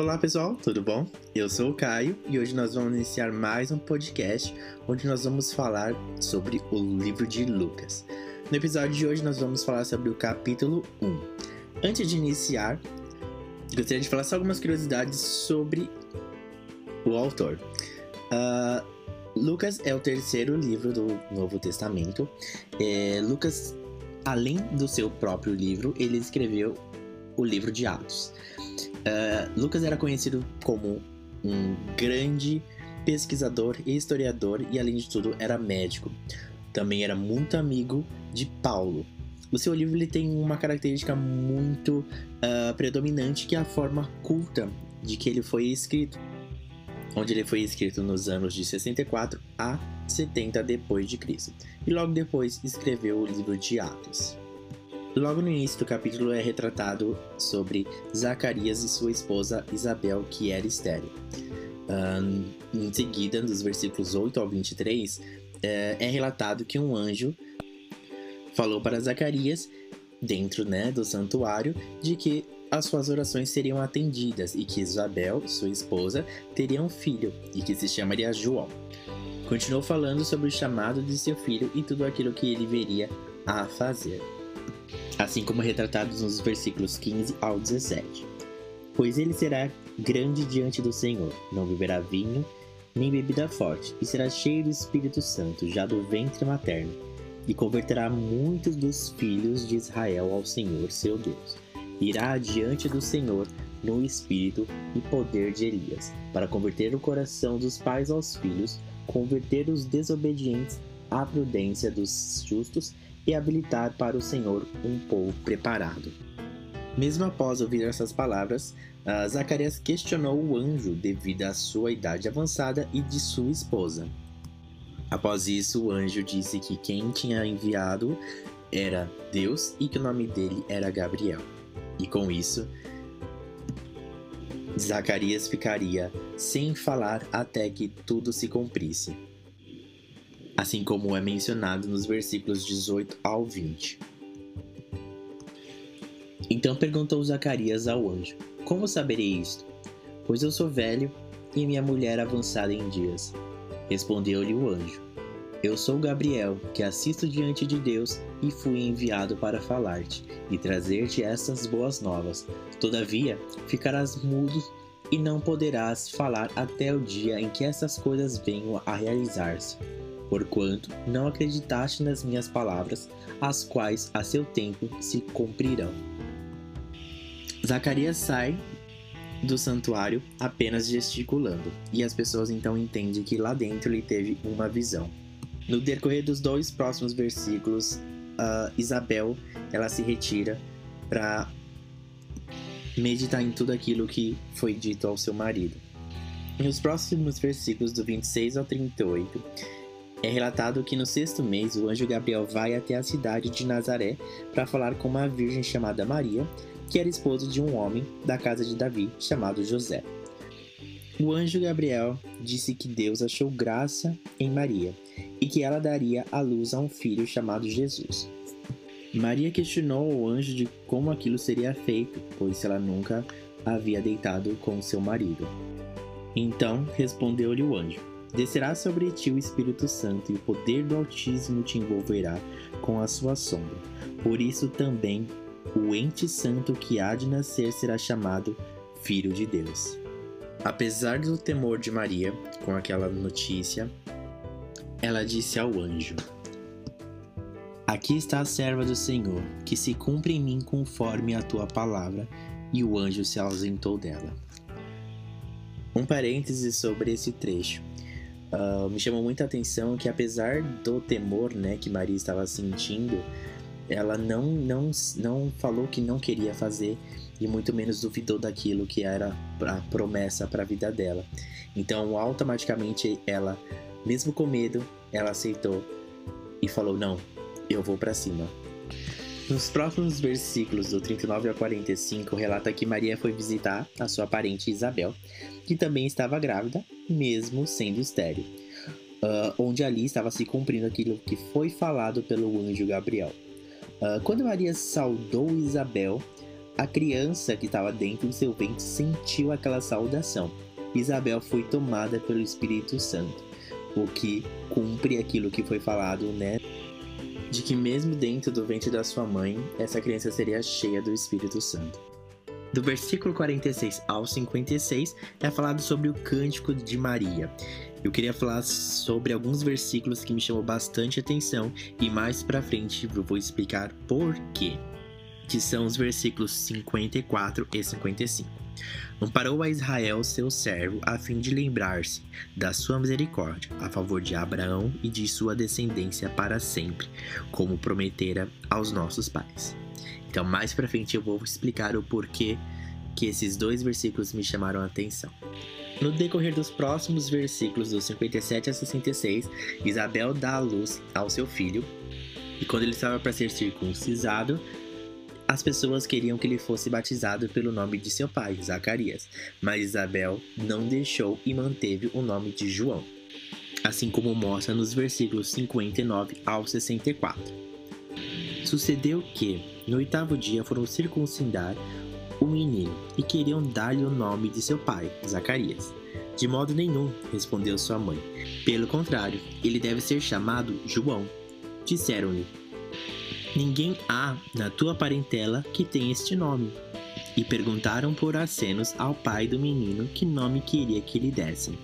Olá pessoal, tudo bom? Eu sou o Caio e hoje nós vamos iniciar mais um podcast onde nós vamos falar sobre o livro de Lucas. No episódio de hoje nós vamos falar sobre o capítulo 1. Antes de iniciar, gostaria de falar só algumas curiosidades sobre o autor. Uh, Lucas é o terceiro livro do Novo Testamento. É, Lucas, além do seu próprio livro, ele escreveu o livro de Atos. Uh, Lucas era conhecido como um grande pesquisador e historiador e, além de tudo, era médico. Também era muito amigo de Paulo. O seu livro ele tem uma característica muito uh, predominante que é a forma culta de que ele foi escrito, onde ele foi escrito nos anos de 64 a 70 depois de Cristo. E logo depois escreveu o livro de Atos. Logo no início do capítulo é retratado sobre Zacarias e sua esposa Isabel, que era estéril. Um, em seguida, nos versículos 8 ao 23, é, é relatado que um anjo falou para Zacarias, dentro né, do santuário, de que as suas orações seriam atendidas e que Isabel, sua esposa, teria um filho e que se chamaria João. Continuou falando sobre o chamado de seu filho e tudo aquilo que ele veria a fazer assim como retratados nos versículos 15 ao 17. Pois ele será grande diante do Senhor, não beberá vinho, nem bebida forte, e será cheio do Espírito Santo, já do ventre materno, e converterá muitos dos filhos de Israel ao Senhor, seu Deus. Irá adiante do Senhor no espírito e poder de Elias, para converter o coração dos pais aos filhos, converter os desobedientes à prudência dos justos e habilitar para o Senhor um povo preparado. Mesmo após ouvir essas palavras, uh, Zacarias questionou o anjo devido à sua idade avançada e de sua esposa. Após isso, o anjo disse que quem tinha enviado era Deus e que o nome dele era Gabriel. E com isso, Zacarias ficaria sem falar até que tudo se cumprisse assim como é mencionado nos versículos 18 ao 20. Então perguntou Zacarias ao anjo: Como saberei isto? Pois eu sou velho e minha mulher avançada em dias. Respondeu-lhe o anjo: Eu sou Gabriel, que assisto diante de Deus e fui enviado para falar-te e trazer-te estas boas novas. Todavia, ficarás mudo e não poderás falar até o dia em que essas coisas venham a realizar-se porquanto não acreditaste nas minhas palavras, as quais a seu tempo se cumprirão. Zacarias sai do santuário apenas gesticulando, e as pessoas então entendem que lá dentro ele teve uma visão. No decorrer dos dois próximos versículos, uh, Isabel ela se retira para meditar em tudo aquilo que foi dito ao seu marido. Nos próximos versículos do 26 ao 38, é relatado que no sexto mês o anjo Gabriel vai até a cidade de Nazaré para falar com uma virgem chamada Maria, que era esposa de um homem da casa de Davi chamado José. O anjo Gabriel disse que Deus achou graça em Maria e que ela daria à luz a um filho chamado Jesus. Maria questionou o anjo de como aquilo seria feito, pois ela nunca havia deitado com seu marido. Então respondeu-lhe o anjo: Descerá sobre ti o Espírito Santo, e o poder do Altíssimo te envolverá com a sua sombra. Por isso também o ente santo que há de nascer será chamado Filho de Deus. Apesar do temor de Maria com aquela notícia, ela disse ao anjo: Aqui está a serva do Senhor, que se cumpre em mim conforme a tua palavra. E o anjo se ausentou dela. Um parêntese sobre esse trecho. Uh, me chamou muita atenção que apesar do temor né, que Maria estava sentindo, ela não, não, não falou que não queria fazer e muito menos duvidou daquilo que era a promessa para a vida dela. Então, automaticamente, ela, mesmo com medo, ela aceitou e falou: Não, eu vou para cima. Nos próximos versículos do 39 ao 45, relata que Maria foi visitar a sua parente Isabel, que também estava grávida, mesmo sendo estéril, uh, onde ali estava se cumprindo aquilo que foi falado pelo anjo Gabriel. Uh, quando Maria saudou Isabel, a criança que estava dentro do seu ventre sentiu aquela saudação. Isabel foi tomada pelo Espírito Santo, o que cumpre aquilo que foi falado, né? De que mesmo dentro do ventre da sua mãe, essa criança seria cheia do Espírito Santo. Do versículo 46 ao 56 é falado sobre o cântico de Maria. Eu queria falar sobre alguns versículos que me chamam bastante atenção e mais para frente eu vou explicar por quê. Que são os versículos 54 e 55. Amparou a Israel seu servo a fim de lembrar-se da sua misericórdia a favor de Abraão e de sua descendência para sempre, como prometera aos nossos pais. Então, mais para frente eu vou explicar o porquê que esses dois versículos me chamaram a atenção. No decorrer dos próximos versículos, dos 57 a 66, Isabel dá a luz ao seu filho, e quando ele estava para ser circuncisado, as pessoas queriam que ele fosse batizado pelo nome de seu pai, Zacarias, mas Isabel não deixou e manteve o nome de João, assim como mostra nos versículos 59 ao 64. Sucedeu que, no oitavo dia, foram circuncidar o menino e queriam dar-lhe o nome de seu pai, Zacarias. De modo nenhum, respondeu sua mãe. Pelo contrário, ele deve ser chamado João. Disseram-lhe: Ninguém há na tua parentela que tenha este nome. E perguntaram por acenos ao pai do menino que nome queria que lhe dessem.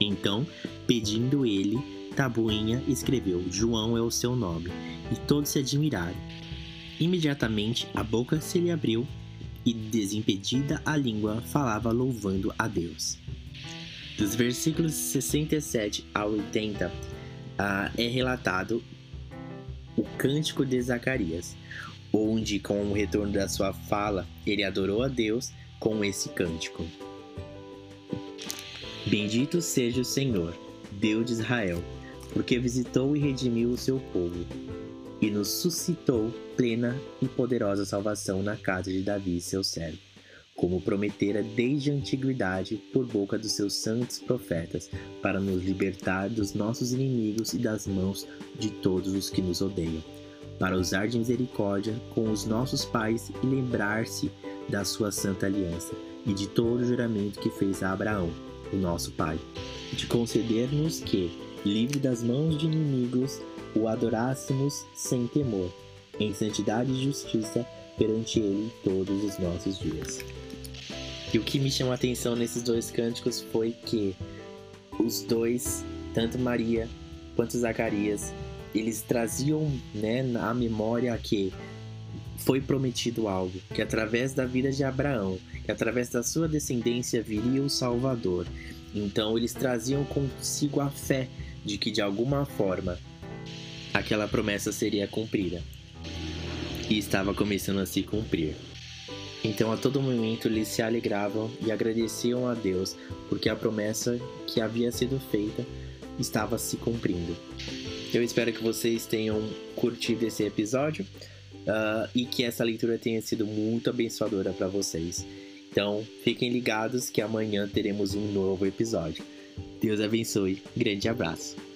Então, pedindo ele, Tabuinha escreveu: João é o seu nome e todos se admiraram. Imediatamente a boca se lhe abriu e, desimpedida a língua, falava louvando a Deus. Dos versículos 67 a 80 ah, é relatado o Cântico de Zacarias, onde, com o retorno da sua fala, ele adorou a Deus com esse cântico. Bendito seja o Senhor, Deus de Israel, porque visitou e redimiu o seu povo e nos suscitou plena e poderosa salvação na casa de Davi, seu servo, como prometera desde a antiguidade por boca dos seus santos profetas, para nos libertar dos nossos inimigos e das mãos de todos os que nos odeiam, para usar de misericórdia com os nossos pais e lembrar-se da sua santa aliança e de todo o juramento que fez a Abraão, o nosso pai, de conceder-nos que, livre das mãos de inimigos, o adorássemos sem temor, em santidade e justiça perante Ele todos os nossos dias. E o que me chamou a atenção nesses dois cânticos foi que os dois, tanto Maria quanto Zacarias, eles traziam né, na memória que foi prometido algo, que através da vida de Abraão, que através da sua descendência viria o Salvador. Então eles traziam consigo a fé de que de alguma forma aquela promessa seria cumprida. E estava começando a se cumprir. Então a todo momento eles se alegravam e agradeciam a Deus porque a promessa que havia sido feita estava se cumprindo. Eu espero que vocês tenham curtido esse episódio uh, e que essa leitura tenha sido muito abençoadora para vocês. Então fiquem ligados que amanhã teremos um novo episódio. Deus abençoe. Grande abraço.